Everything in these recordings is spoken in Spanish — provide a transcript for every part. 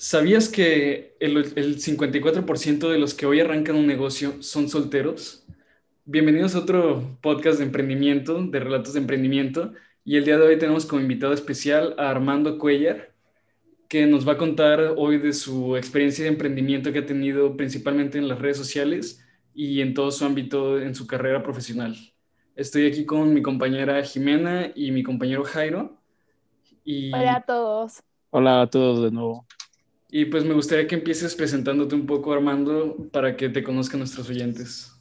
¿Sabías que el, el 54% de los que hoy arrancan un negocio son solteros? Bienvenidos a otro podcast de emprendimiento, de relatos de emprendimiento. Y el día de hoy tenemos como invitado especial a Armando Cuellar, que nos va a contar hoy de su experiencia de emprendimiento que ha tenido principalmente en las redes sociales y en todo su ámbito en su carrera profesional. Estoy aquí con mi compañera Jimena y mi compañero Jairo. Y... Hola a todos. Hola a todos de nuevo. Y pues me gustaría que empieces presentándote un poco, Armando, para que te conozcan nuestros oyentes.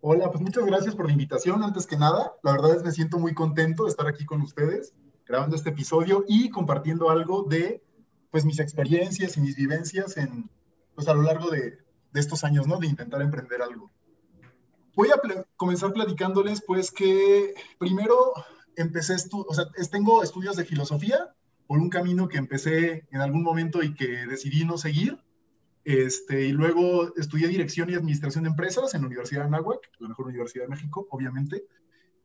Hola, pues muchas gracias por la invitación. Antes que nada, la verdad es que me siento muy contento de estar aquí con ustedes, grabando este episodio y compartiendo algo de pues mis experiencias y mis vivencias en, pues a lo largo de, de estos años, ¿no? De intentar emprender algo. Voy a comenzar platicándoles, pues, que primero empecé, o sea, tengo estudios de filosofía, por un camino que empecé en algún momento y que decidí no seguir. Este, y luego estudié dirección y administración de empresas en la Universidad de Anáhuac, la mejor universidad de México, obviamente.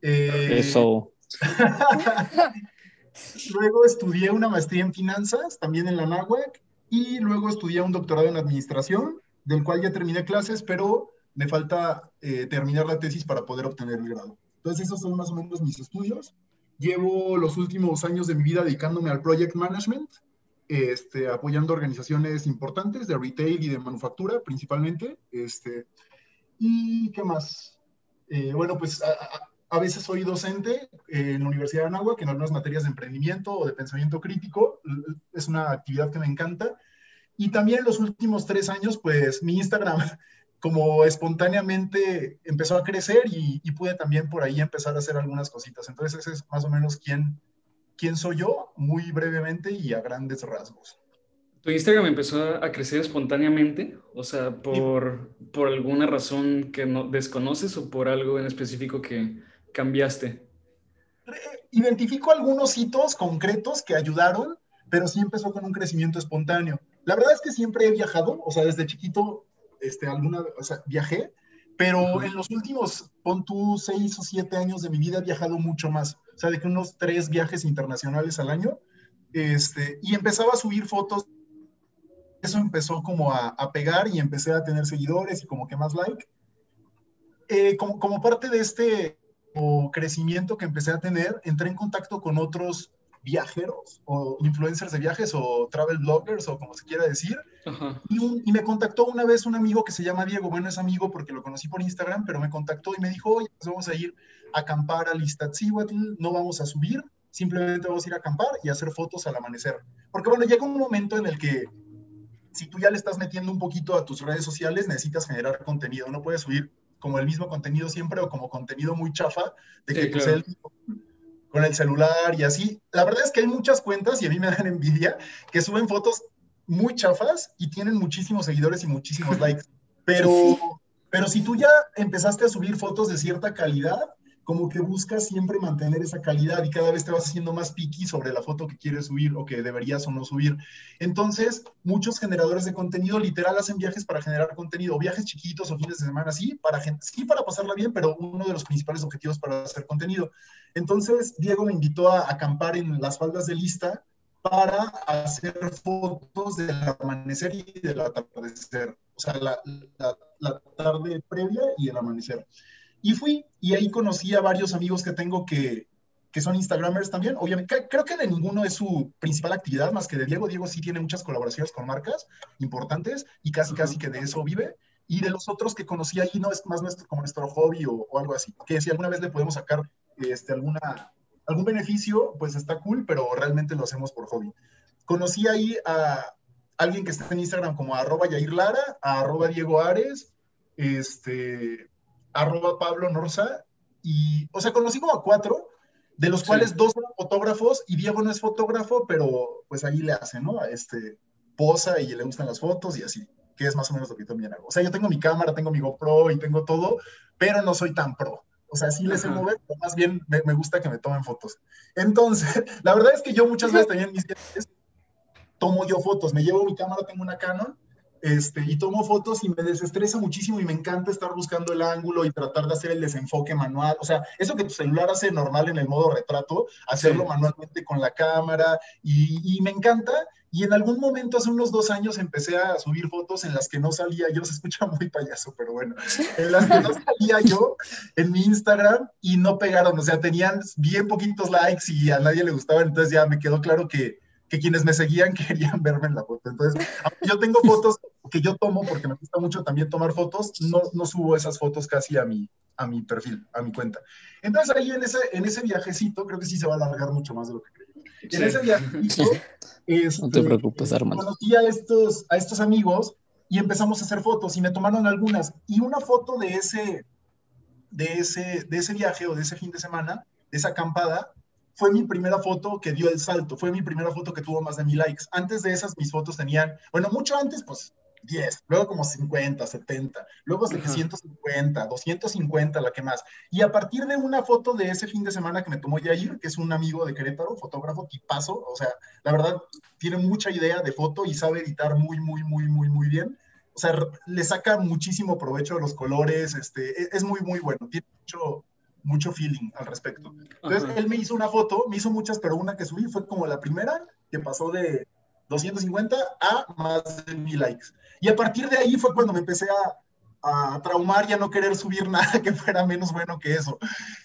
Eh, Eso. luego estudié una maestría en finanzas, también en la Anáhuac, y luego estudié un doctorado en administración, del cual ya terminé clases, pero me falta eh, terminar la tesis para poder obtener el grado. Entonces, esos son más o menos mis estudios. Llevo los últimos años de mi vida dedicándome al project management, este, apoyando organizaciones importantes de retail y de manufactura principalmente. Este, ¿Y qué más? Eh, bueno, pues a, veces soy docente en la Universidad de Anáhuac en algunas materias de emprendimiento o de pensamiento crítico. Es una actividad que me encanta. Y también los últimos tres años, pues mi Instagram como espontáneamente empezó a crecer y, pude también por ahí empezar a hacer algunas cositas. Entonces ese es más o menos quién, quién soy yo, muy brevemente y a grandes rasgos. ¿Tu Instagram empezó a crecer espontáneamente? O sea, por, por alguna razón que no desconoces o por algo en específico que cambiaste? Identifico algunos hitos concretos que ayudaron, pero sí empezó con un crecimiento espontáneo. La verdad es que siempre he viajado, o sea, desde chiquito este, alguna, o sea, viajé, pero en los últimos, pon tú, seis o siete años de mi vida he viajado mucho más, o sea, de que unos tres viajes internacionales al año, este, y empezaba a subir fotos, eso empezó como a, a pegar y empecé a tener seguidores y como que más like. Eh, como, como parte de este crecimiento que empecé a tener, entré en contacto con otros viajeros o influencers de viajes o travel bloggers o como se quiera decir. Y, me contactó una vez un amigo que se llama Diego, bueno, es amigo porque lo conocí por Instagram, pero me contactó y me dijo, oye, pues vamos a ir a acampar al Iztaccíhuatl, no vamos a subir, simplemente vamos a ir a acampar y hacer fotos al amanecer. Porque bueno, llega un momento en el que si tú ya le estás metiendo un poquito a tus redes sociales, necesitas generar contenido, no puedes subir como el mismo contenido siempre o como contenido muy chafa de que pues, con el celular y así. La verdad es que hay muchas cuentas y a mí me dan envidia que suben fotos muy chafas y tienen muchísimos seguidores y muchísimos likes. Pero, pero si tú ya empezaste a subir fotos de cierta calidad, como que buscas siempre mantener esa calidad y cada vez te vas haciendo más picky sobre la foto que quieres subir o que deberías o no subir. Entonces, muchos generadores de contenido literal hacen viajes para generar contenido, viajes chiquitos o fines de semana, sí, para, sí para pasarla bien, pero uno de los principales objetivos para hacer contenido. Entonces, Diego me invitó a acampar en las faldas de lista para hacer fotos del amanecer y del atardecer, o sea, la tarde previa y el amanecer. Y fui y ahí conocí a varios amigos que tengo que, que son Instagramers también. Obviamente, creo que de ninguno es su principal actividad, más que de Diego. Diego sí tiene muchas colaboraciones con marcas importantes y casi, casi que de eso vive. Y de los otros que conocí ahí no es más nuestro, como nuestro hobby o, o algo así. Que si alguna vez le podemos sacar este, alguna, algún beneficio, pues está cool, pero realmente lo hacemos por hobby. Conocí ahí a alguien que está en Instagram como arroba Yair Lara, a arroba Diego Ares, este, arroba Pablo Norza, y, o sea, conocí como a cuatro, de los cuales dos son fotógrafos, y Diego no es fotógrafo, pero pues ahí le hace, ¿no? Este, posa y le gustan las fotos y así, que es más o menos lo que también hago. O sea, yo tengo mi cámara, tengo mi GoPro y tengo todo, pero no soy tan pro. O sea, sí les sé mover, pero más bien me, me, gusta que me tomen fotos. Entonces, la verdad es que yo muchas veces también mis tomo yo fotos. Me llevo mi cámara, tengo una Canon, este, y tomo fotos y me desestresa muchísimo y me encanta estar buscando el ángulo y tratar de hacer el desenfoque manual. O sea, eso que tu celular hace normal en el modo retrato, hacerlo manualmente con la cámara y, y, me encanta. Y en algún momento, hace unos dos años, empecé a subir fotos en las que no salía yo, se escucha muy payaso, pero bueno, en las que no salía yo en mi Instagram y no pegaron, o sea, tenían bien poquitos likes y a nadie le gustaba, entonces ya me quedó claro que que quienes me seguían querían verme en la foto. Entonces, yo tengo fotos que yo tomo porque me gusta mucho también tomar fotos, no, no subo esas fotos casi a mi, a mi perfil, a mi cuenta. Entonces ahí en ese, en ese viajecito, creo que sí se va a alargar mucho más de lo que creí. En ese viajecito, este, no te preocupes, Armando. Conocí a estos, a estos amigos y empezamos a hacer fotos y me tomaron algunas. Y una foto de ese, de ese, de ese viaje o de ese fin de semana, de esa acampada, fue mi primera foto que dio el salto, fue mi primera foto que tuvo más de mil likes. Antes de esas, mis fotos tenían, bueno, mucho antes, pues 10, luego como 50, 70, luego 750, 250, la que más. Y a partir de una foto de ese fin de semana que me tomó Yair, que es un amigo de Querétaro, fotógrafo tipazo, o sea, la verdad, tiene mucha idea de foto y sabe editar muy, muy, muy, muy, muy bien. O sea, le saca muchísimo provecho a los colores, este, e, es muy, muy bueno, tiene mucho, mucho feeling al respecto. Entonces, él me hizo una foto, me hizo muchas, pero una que subí fue como la primera, que pasó de 250 a más de mil likes. Y a partir de ahí fue cuando me empecé a, a traumar y a no querer subir nada que fuera menos bueno que eso.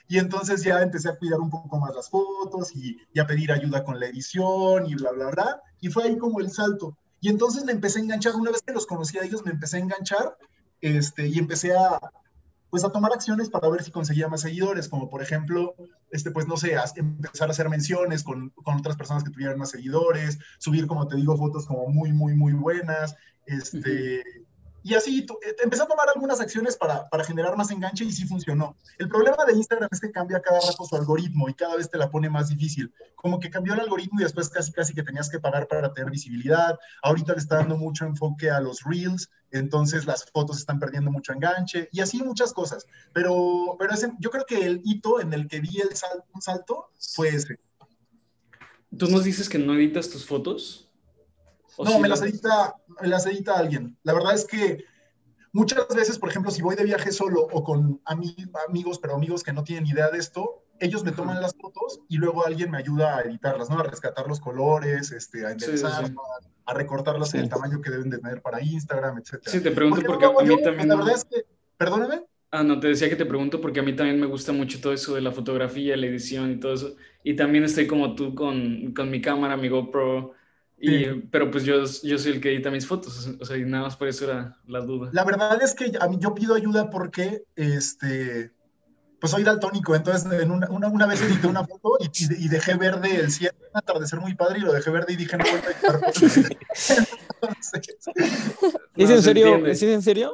Y entonces ya empecé a cuidar un poco más las fotos y, y a pedir ayuda con la edición y bla, bla, bla. Y fue ahí como el salto. Y entonces me empecé a enganchar, una vez que los conocí a ellos, me empecé a enganchar este, y empecé a, pues a tomar acciones para ver si conseguía más seguidores, como por ejemplo, este, pues no sé, empezar a hacer menciones con, con, otras personas que tuvieran más seguidores, subir, como te digo, fotos como muy, muy, muy buenas, este, y así eh, empecé a tomar algunas acciones para, para, generar más enganche y sí funcionó. El problema de Instagram es que cambia cada rato su algoritmo y cada vez te la pone más difícil. Como que cambió el algoritmo y después casi casi que tenías que pagar para tener visibilidad. Ahorita le está dando mucho enfoque a los reels, entonces las fotos están perdiendo mucho enganche y así muchas cosas. Pero, pero ese, yo creo que el hito en el que vi el sal, un salto fue ese. ¿Tú nos dices que no editas tus fotos? No, me las, edita, me las edita alguien. La verdad es que muchas veces, por ejemplo, si voy de viaje solo o con amigos, pero amigos que no tienen idea de esto, ellos me toman las fotos y luego alguien me ayuda a editarlas, ¿no? A rescatar los colores, este, a enderezar, a recortarlas en el tamaño que deben de tener para Instagram, etc. Sí, te pregunto porque, a mí también... La verdad es que, perdóname. Ah, no, te decía que te pregunto porque a mí también me gusta mucho todo eso de la fotografía, la edición y todo eso. Y también estoy como tú con, con mi cámara, mi GoPro, pero pues yo, yo soy el que edita mis fotos, o sea, y nada más por eso era la duda. La verdad es que a mí yo pido ayuda porque, este, pues soy daltónico, entonces en una, una, vez edité una foto y, y, dejé verde el cielo, un atardecer muy padre y lo dejé verde y dije no voy a editar ¿Es en serio? ¿Es en serio?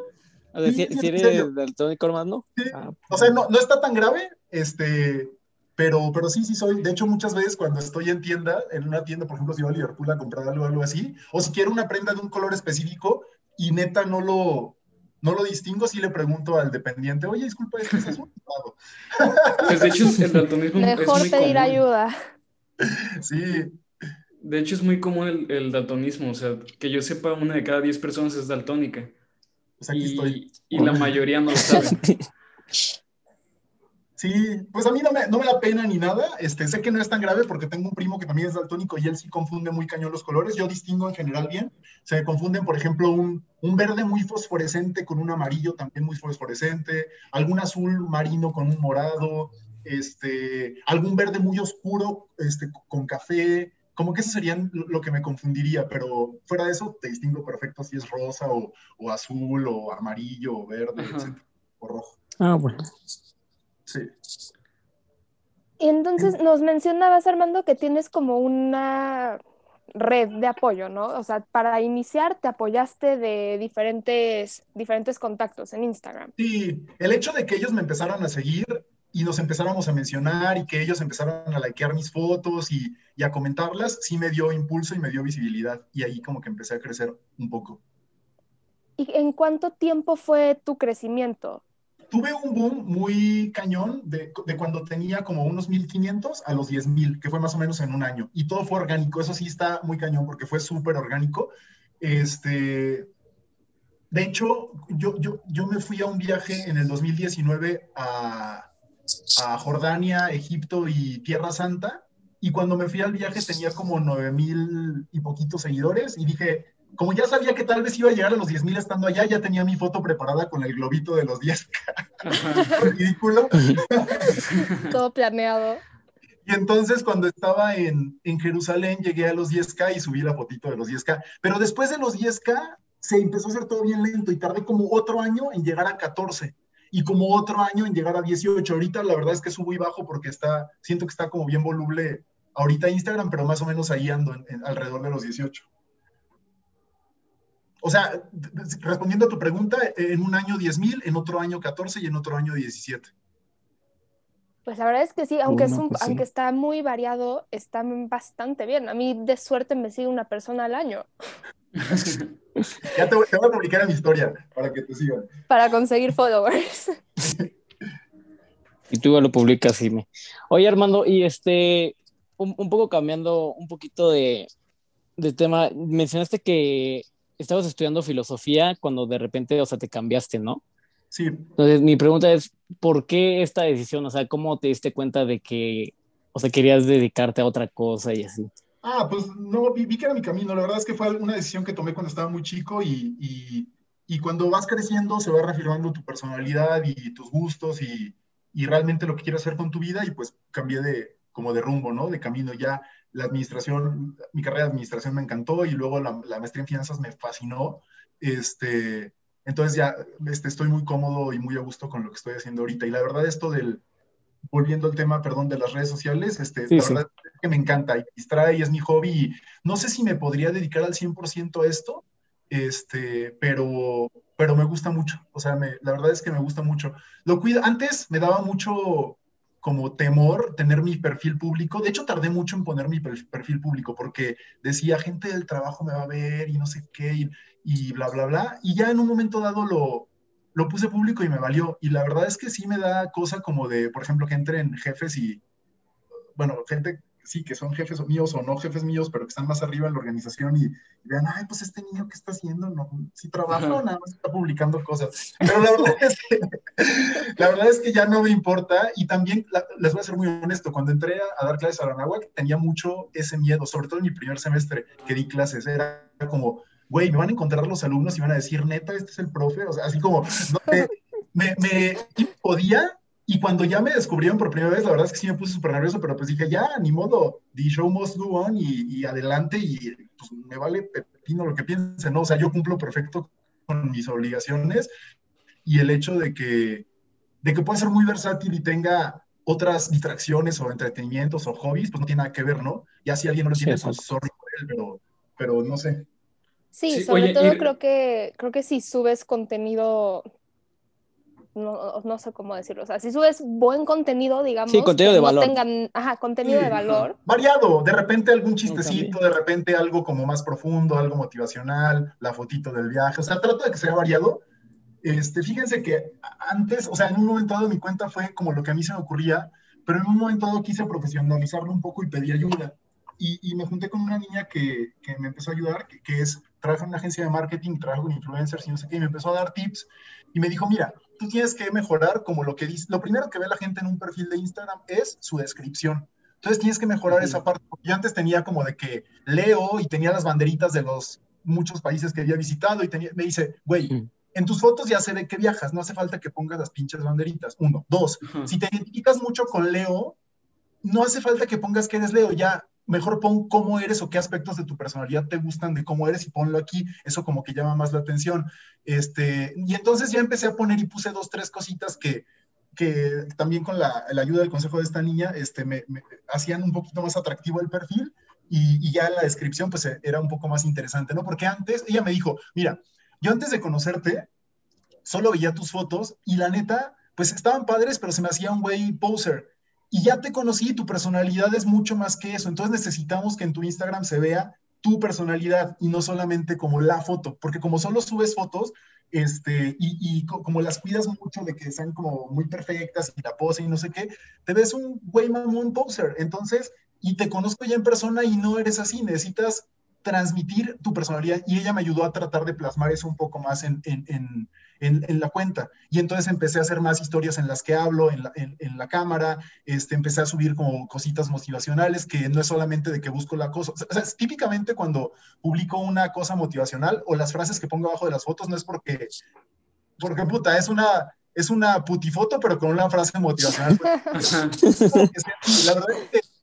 si, eres daltónico, hermano. Ah, o sea, no, no está tan grave, este, pero, pero sí, sí soy. De hecho, muchas veces cuando estoy en tienda, en una tienda, por ejemplo, si voy a Liverpool a comprar algo, algo así, o si quiero una prenda de un color específico y neta no lo, no lo distingo, sí le pregunto al dependiente, oye, disculpa, este es azul. Pues de hecho, el daltonismo Mejor es muy pedir ayuda. Sí. De hecho, es muy común el, el, daltonismo, o sea, que yo sepa, una de cada diez personas es daltónica. Pues aquí y, estoy. y la mayoría no lo sabe. Sí, pues a mí no me, no me, da pena ni nada. Este, sé que no es tan grave porque tengo un primo que también es daltónico y él sí confunde muy cañón los colores. Yo distingo en general bien. Se confunden, por ejemplo, un, un verde muy fosforescente con un amarillo también muy fosforescente, algún azul marino con un morado, este, algún verde muy oscuro este, con café. Como que eso serían lo que me confundiría, pero fuera de eso te distingo perfecto si es rosa o, o azul o amarillo o verde, etc. O rojo. Ah, bueno. Sí. Y entonces nos mencionabas, Armando, que tienes como una red de apoyo, ¿no? O sea, para iniciar te apoyaste de diferentes, diferentes contactos en Instagram. Sí, el hecho de que ellos me empezaran a seguir y nos empezáramos a mencionar y que ellos empezaran a likear mis fotos y, y a comentarlas, sí me dio impulso y me dio visibilidad. Y ahí como que empecé a crecer un poco. ¿Y en cuánto tiempo fue tu crecimiento? Tuve un boom muy cañón de, de, cuando tenía como unos 1500 a los 10000, que fue más o menos en un año. Y todo fue orgánico. Eso sí está muy cañón porque fue súper orgánico. Este, De hecho, yo, yo, yo me fui a un viaje en el 2019 a, a Jordania, Egipto y Tierra Santa. Y cuando me fui al viaje tenía como 9 mil y poquitos seguidores y dije, como ya sabía que tal vez iba a llegar a los 10 mil estando allá, ya tenía mi foto preparada con el globito de los 10. Ridículo. Todo planeado. Y entonces cuando estaba en, en, Jerusalén llegué a los 10K y subí la fotito de los 10K. Pero después de los 10K se empezó a hacer todo bien lento y tardé como otro año en llegar a 14 y como otro año en llegar a 18. Ahorita la verdad es que subo y bajo porque está, siento que está como bien voluble ahorita Instagram, pero más o menos ahí ando alrededor de los 18. O sea, respondiendo a tu pregunta, en un año 10 mil, en otro año 14 y en otro año 17. Pues la verdad es que sí, aunque, es un, pues aunque está muy variado, está bastante bien. A mí de suerte me sigue una persona al año. ya te voy, a publicar en mi historia para que te sigan. Para conseguir followers. y tú lo publicas, me. Oye, Armando, y este, un, un poco cambiando un poquito de, de tema, mencionaste que estabas estudiando filosofía cuando de repente, o sea, te cambiaste, ¿no? Sí. Entonces, mi pregunta es, ¿por qué esta decisión? O sea, ¿cómo te diste cuenta de que, o sea, querías dedicarte a otra cosa y así? Ah, pues no, vi, que era mi camino. La verdad es que fue una decisión que tomé cuando estaba muy chico y, y, y cuando vas creciendo se va reafirmando tu personalidad y tus gustos y, y realmente lo que quieres hacer con tu vida y pues cambié de, como de rumbo, ¿no? De camino. Ya la administración, mi carrera de administración me encantó y luego la, maestría en finanzas me fascinó. Este, entonces ya este, estoy muy cómodo y muy a gusto con lo que estoy haciendo ahorita. Y la verdad esto del, volviendo al tema, perdón, de las redes sociales, este, la verdad es que me encanta y distrae y es mi hobby. Y no sé si me podría dedicar al 100% a esto, este, pero, pero me gusta mucho. O sea, me, la verdad es que me gusta mucho. Lo cuida, antes me daba mucho como temor tener mi perfil público. De hecho, tardé mucho en poner mi perfil público porque decía, gente del trabajo me va a ver y no sé qué, y, bla, bla, bla. Y ya en un momento dado lo, lo puse público y me valió. Y la verdad es que sí me da cosa como de, por ejemplo, que entren jefes y, bueno, gente sí, que son jefes míos o no jefes míos, pero que están más arriba en la organización y, vean, ay, pues este niño que está haciendo, no, sí trabaja nada más está publicando cosas. Pero la verdad es que, la verdad es que ya no me importa y también les voy a ser muy honesto, cuando entré a, dar clases a náhuatl tenía mucho ese miedo, sobre todo en mi primer semestre que di clases, era como, güey, me van a encontrar los alumnos y van a decir, neta, este es el profe, o sea, así como, no, me, me, me podía y cuando ya me descubrieron por primera vez, la verdad es que sí me puse súper nervioso, pero pues dije, ya, ni modo, the show must go on y, adelante y pues me vale pepino lo que piensen, ¿no? O sea, yo cumplo perfecto con mis obligaciones y el hecho de que, de que pueda ser muy versátil y tenga otras distracciones o entretenimientos o hobbies, pues no tiene nada que ver, ¿no? Ya si alguien no lo tiene, pues sorry por él, pero, pero no sé. Sí, sobre todo creo que creo que si subes contenido no, no, sé cómo decirlo, o sea, si subes buen contenido, digamos, sí, contenido de valor. tengan, ajá, contenido de valor. Variado, de repente algún chistecito, de repente algo como más profundo, algo motivacional, la fotito del viaje, o sea, trato de que sea variado. Este, fíjense que antes, o sea, en un momento dado mi cuenta fue como lo que a mí se me ocurría, pero en un momento dado quise profesionalizarlo un poco y pedí ayuda. Y, y me junté con una niña que, que me empezó a ayudar, que, que es, trabaja en una agencia de marketing, trabaja con influencers y no sé qué, y me empezó a dar tips y me dijo, mira, tú tienes que mejorar como lo que dice, lo primero que ve la gente en un perfil de Instagram es su descripción. Entonces tienes que mejorar esa parte. Yo antes tenía como de que leo y tenía las banderitas de los muchos países que había visitado y tenía, me dice, güey, en tus fotos ya se ve que viajas, no hace falta que pongas las pinches banderitas. Uno. Dos, si te identificas mucho con Leo, no hace falta que pongas que eres Leo, ya mejor pon cómo eres o qué aspectos de tu personalidad te gustan de cómo eres y ponlo aquí, eso como que llama más la atención. Este, y entonces ya empecé a poner y puse dos, tres cositas que, que también con la, ayuda del consejo de esta niña, este, me, hacían un poquito más atractivo el perfil y, y, ya la descripción pues era un poco más interesante, ¿no? Porque antes ella me dijo, mira, yo antes de conocerte, solo veía tus fotos y la neta, pues estaban padres, pero se me hacía un güey poser y ya te conocí, tu personalidad es mucho más que eso. Entonces necesitamos que en tu Instagram se vea tu personalidad y no solamente como la foto, porque como solo subes fotos, este, y, y como las cuidas mucho de que sean como muy perfectas y la pose y no sé qué, te ves un güey mamón poser. Entonces, y te conozco ya en persona y no eres así, necesitas transmitir tu personalidad y ella me ayudó a tratar de plasmar eso un poco más en, en, en, en la cuenta. Y entonces empecé a hacer más historias en las que hablo, en la, la cámara, este, empecé a subir como cositas motivacionales, que no es solamente de que busco la cosa. O sea, típicamente cuando publico una cosa motivacional o las frases que pongo abajo de las fotos no es porque, porque puta, es una, es una putifoto, pero con una frase motivacional. la verdad es que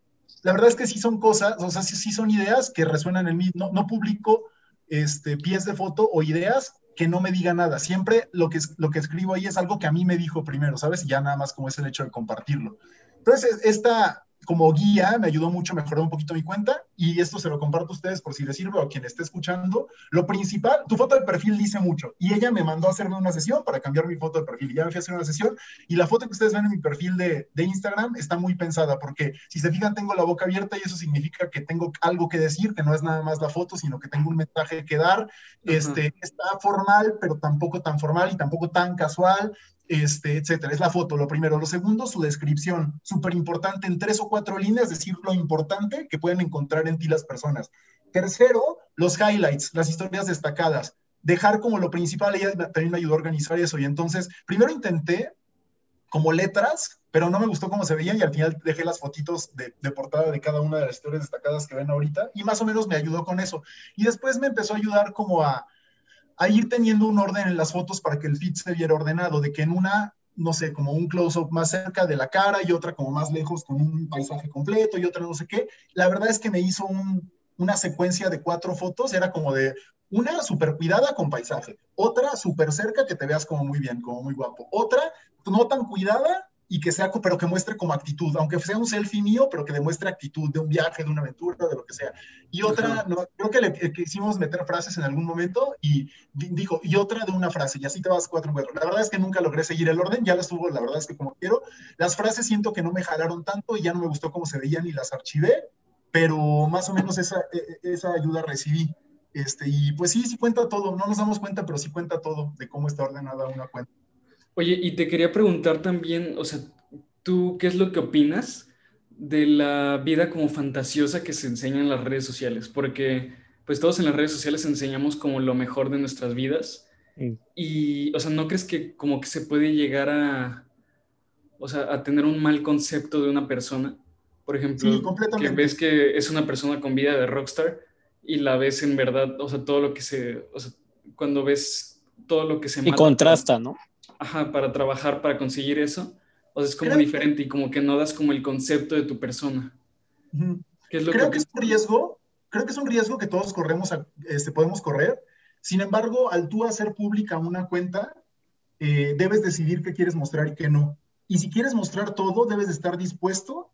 la verdad es que sí son cosas, o sea, sí, sí son ideas que resuenan en mí. No, no publico este, pies de foto o ideas que no me digan nada. Siempre lo que, lo que escribo ahí es algo que a mí me dijo primero, ¿sabes? Ya nada más como es el hecho de compartirlo. Entonces, esta, como guía me ayudó mucho a mejorar un poquito mi cuenta y esto se lo comparto a ustedes por si les sirve o a quien esté escuchando. Lo principal, tu foto de perfil dice mucho y ella me mandó a hacerme una sesión para cambiar mi foto de perfil y ya me fui a hacer una sesión y la foto que ustedes ven en mi perfil de, de Instagram está muy pensada porque si se fijan tengo la boca abierta y eso significa que tengo algo que decir, que no es nada más la foto, sino que tengo un mensaje que dar. Este, está formal, pero tampoco tan formal y tampoco tan casual este, etcétera. Es la foto, lo primero. Lo segundo, su descripción. Súper importante, en tres o cuatro líneas, decir lo importante que pueden encontrar en ti las personas. Tercero, los highlights, las historias destacadas. Dejar como lo principal, ella también me ayudó a organizar eso. Y entonces, primero intenté como letras, pero no me gustó cómo se veían y al final dejé las fotitos de, de, portada de cada una de las historias destacadas que ven ahorita y más o menos me ayudó con eso. Y después me empezó a ayudar como a, a ir teniendo un orden en las fotos para que el feed se viera ordenado, de que en una, no sé, como un close-up más cerca de la cara y otra como más lejos con un paisaje completo y otra no sé qué. La verdad es que me hizo una secuencia de cuatro fotos, era como de una súper cuidada con paisaje, otra súper cerca que te veas como muy bien, como muy guapo, otra no tan cuidada y que sea, pero que muestre como actitud, aunque sea un selfie mío, pero que demuestre actitud de un viaje, de una aventura, de lo que sea. Y otra, no, creo que le quisimos meter frases en algún momento y dijo, y otra de una frase, y así te vas cuatro cuatro. La verdad es que nunca logré seguir el orden, ya las tuvo, la verdad es que como quiero. Las frases siento que no me jalaron tanto y ya no me gustó cómo se veían y las archivé, pero más o menos esa, e, e, esa ayuda recibí. Este, y pues sí, sí cuenta todo, no nos damos cuenta, pero sí cuenta todo de cómo está ordenada una cuenta. Oye, y te quería preguntar también, o sea, ¿tú qué es lo que opinas de la vida como fantasiosa que se enseña en las redes sociales? Porque pues todos en las redes sociales enseñamos como lo mejor de nuestras vidas. Y, o sea, ¿no crees que como que se puede llegar a, o sea, a tener un mal concepto de una persona? Por ejemplo, que ves que es una persona con vida de rockstar y la ves en verdad, o sea, todo lo que se, o sea, cuando ves todo lo que se... Y contrasta, ¿no? Ajá, para trabajar, para conseguir eso. O sea, es como diferente y como que no das como el concepto de tu persona. es lo creo que, es un riesgo, creo que es un riesgo que todos corremos, este, podemos correr. Sin embargo, al tú hacer pública una cuenta, eh, debes decidir qué quieres mostrar y qué no. Y si quieres mostrar todo, debes de estar dispuesto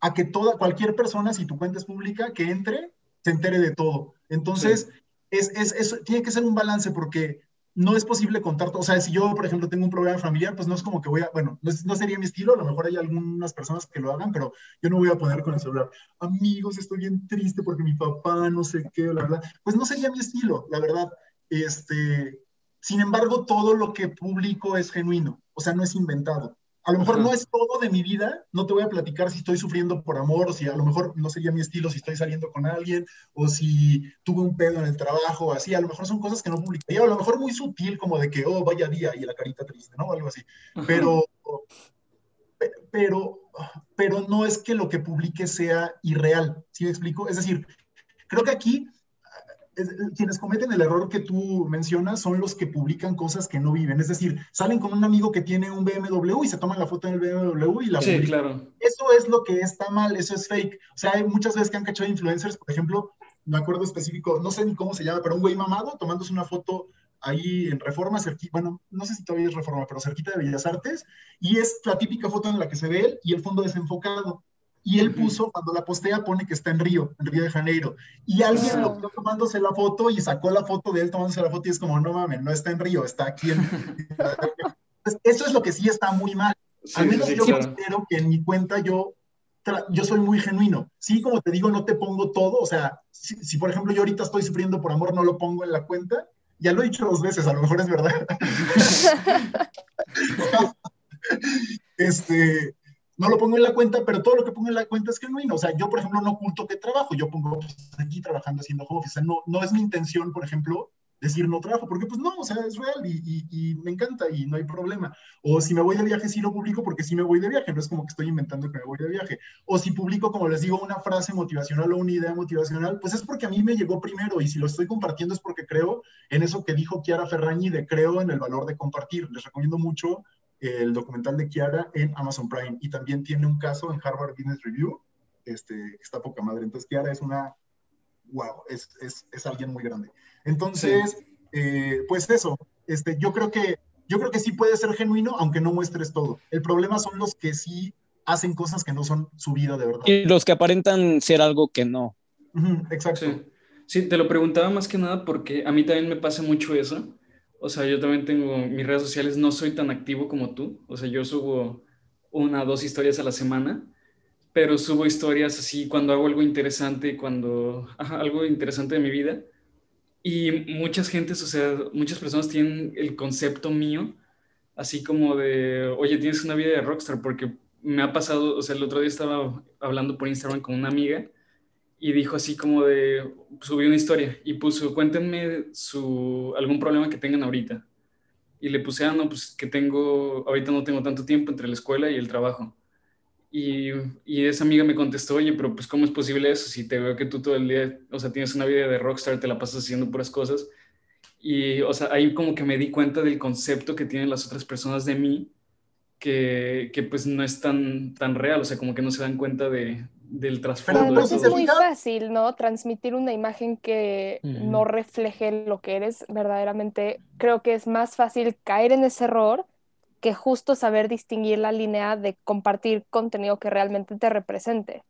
a que toda, cualquier persona, si tu cuenta es pública, que entre, se entere de todo. Entonces, es, es, es, tiene que ser un balance porque no es posible contar. O sea, si yo, por ejemplo, tengo un problema familiar, pues no es como que voy a, bueno, no, sería mi estilo, a lo mejor hay algunas personas que lo hagan, pero yo no voy a poner con el celular, amigos, estoy bien triste porque mi papá no sé qué, la verdad. Pues no sería mi estilo, la verdad. Este, sin embargo, todo lo que publico es genuino, o sea, no es inventado. A lo mejor no es todo de mi vida, no te voy a platicar si estoy sufriendo por amor, o si a lo mejor no sería mi estilo si estoy saliendo con alguien, o si tuve un pedo en el trabajo, así, a lo mejor son cosas que no publicaría, o a lo mejor muy sutil, como de que, oh, vaya día, y la carita triste, ¿no? Algo así. Pero, pero, pero no es que lo que publique sea irreal, ¿sí me explico? Es decir, creo que aquí quienes cometen el error que tú mencionas son los que publican cosas que no viven. Es decir, salen con un amigo que tiene un BMW y se toman la foto en el BMW y la sí, claro. Eso es lo que está mal, eso es fake. O sea, hay muchas veces que han cachado influencers, por ejemplo, me acuerdo específico, no sé ni cómo se llama, pero un güey mamado tomándose una foto ahí en Reforma, cerquita, bueno, no sé si todavía es Reforma, pero cerquita de Bellas Artes, y es la típica foto en la que se ve él y el fondo desenfocado. Y él puso, cuando la postea, pone que está en Río, en Río de Janeiro. Y alguien lo vio tomándose la foto y sacó la foto de él tomándose la foto y es como, no mames, no está en Río, está aquí en... Eso es lo que sí está muy mal. Al menos yo considero que en mi cuenta yo, yo soy muy genuino. Sí, como te digo, no te pongo todo. O sea, si, si, por ejemplo yo ahorita estoy sufriendo por amor, no lo pongo en la cuenta. Ya lo he dicho dos veces, a lo mejor es verdad. este, no lo pongo en la cuenta, pero todo lo que pongo en la cuenta es genuino. O sea, yo, por ejemplo, no oculto que trabajo, yo pongo pues, aquí trabajando haciendo home office. no, no es mi intención, por ejemplo, decir no trabajo, porque pues no, o sea, es real y, y, me encanta y no hay problema. O si me voy de viaje, sí lo publico porque sí me voy de viaje, no es como que estoy inventando que me voy de viaje. O si publico, como les digo, una frase motivacional o una idea motivacional, pues es porque a mí me llegó primero y si lo estoy compartiendo es porque creo en eso que dijo Chiara Ferragni de creo en el valor de compartir. Les recomiendo mucho el documental de Chiara en Amazon Prime y también tiene un caso en Harvard Business Review, este, está poca madre. Entonces, Chiara es una, wow, es, es, es alguien muy grande. Entonces, eh, pues eso, este, yo, creo que, yo creo que sí puede ser genuino, aunque no muestres todo. El problema son los que sí hacen cosas que no son su vida de verdad. Y los que aparentan ser algo que no. exacto. Sí. te lo preguntaba más que nada porque a mí también me pasa mucho eso. O sea, yo también tengo mis redes sociales, no soy tan activo como tú. O sea, yo subo una o dos historias a la semana, pero subo historias así cuando hago algo interesante, cuando algo interesante de mi vida y muchas gentes, o sea, muchas personas tienen el concepto mío, así como de, oye, tienes una vida de rockstar, porque me ha pasado, o sea, el otro día estaba hablando por Instagram con una amiga y dijo así como de, subí una historia y puso, cuéntenme su, algún problema que tengan ahorita. Y le puse, ah, no, pues que tengo, ahorita no tengo tanto tiempo entre la escuela y el trabajo. Y, y, esa amiga me contestó, oye, pero pues ¿cómo es posible eso? Si te veo que tú todo el día, o sea, tienes una vida de rockstar, te la pasas haciendo puras cosas. Y, o sea, ahí como que me di cuenta del concepto que tienen las otras personas de mí, que, que pues no es tan, tan real, o sea, como que no se dan cuenta de, del trasfondo. Pero es muy fácil, ¿no? Transmitir una imagen que no refleje lo que eres verdaderamente. Creo que es más fácil caer en ese error que justo saber distinguir la línea de compartir contenido que realmente te represente.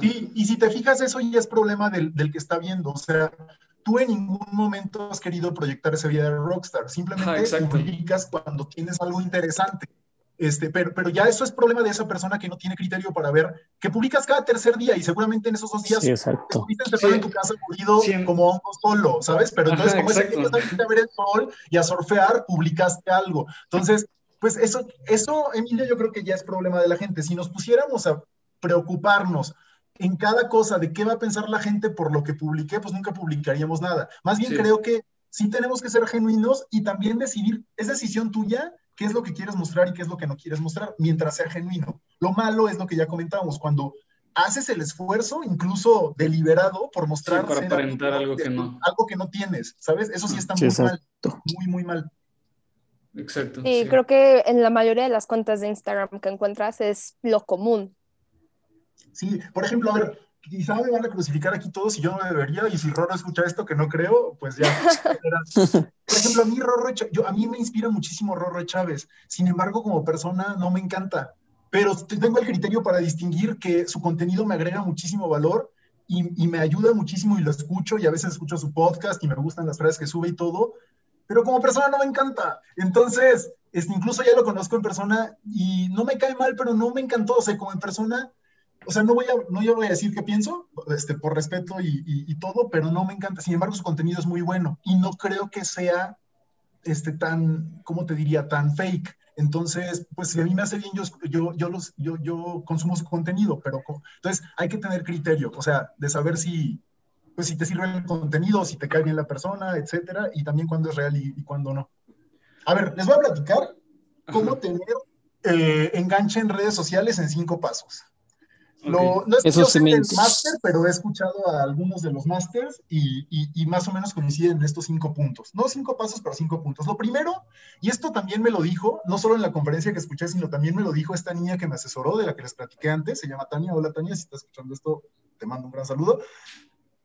Sí, y si te fijas, eso ya es problema del, del, que está viendo. O sea, tú en ningún momento has querido proyectar esa vida de rockstar. Simplemente publicas cuando tienes algo interesante. Este, pero, pero ya eso es problema de esa persona que no tiene criterio para ver que publicas cada tercer día y seguramente en esos dos días sí, exacto. te en tu casa aburrido como un solo, ¿sabes? Pero entonces como ese día a ver el sol y a surfear, publicaste algo. Entonces, pues eso, eso, Emilio, yo creo que ya es problema de la gente. Si nos pusiéramos a preocuparnos en cada cosa de qué va a pensar la gente por lo que publiqué, pues nunca publicaríamos nada. Más bien creo que sí tenemos que ser genuinos y también decidir, es decisión tuya, qué es lo que quieres mostrar y qué es lo que no quieres mostrar, mientras sea genuino. Lo malo es lo que ya comentábamos, cuando haces el esfuerzo, incluso deliberado, por mostrar... para aparentar algo, que no. Algo que no tienes, ¿sabes? Eso sí está muy mal, muy, muy mal. Exacto. Sí, creo que en la mayoría de las cuentas de Instagram que encuentras es lo común. Sí, por ejemplo, a ver, quizá me van a crucificar aquí todos y yo no debería, y si Rorro escucha esto, que no creo, pues ya. por ejemplo, a mí, Rorro, yo, a mí me inspira muchísimo Rorro Chávez, sin embargo, como persona no me encanta, pero tengo el criterio para distinguir que su contenido me agrega muchísimo valor y, y me ayuda muchísimo y lo escucho y a veces escucho su podcast y me gustan las frases que sube y todo, pero como persona no me encanta. Entonces, este, incluso ya lo conozco en persona y no me cae mal, pero no me encantó. O sea, como en persona, o sea, no voy a, no yo voy a decir qué pienso, este, por respeto y, y, todo, pero no me encanta. Sin embargo, su contenido es muy bueno y no creo que sea este, tan, ¿cómo te diría?, tan fake. Entonces, pues si a mí me hace bien, yo, yo, yo, los, yo, yo consumo su contenido, pero entonces hay que tener criterio, o sea, de saber si, pues si te sirve el contenido, si te cae bien la persona, etcétera, y también cuándo es real y, cuándo no. A ver, les voy a platicar cómo tener eh, enganche en redes sociales en cinco pasos. No es que yo el máster, pero he escuchado a algunos de los másters y, y, más o menos coinciden en estos cinco puntos. No cinco pasos, pero cinco puntos. Lo primero, y esto también me lo dijo, no solo en la conferencia que escuché, sino también me lo dijo esta niña que me asesoró, de la que les platiqué antes, se llama Tania. Hola Tania, si estás escuchando esto, te mando un gran saludo.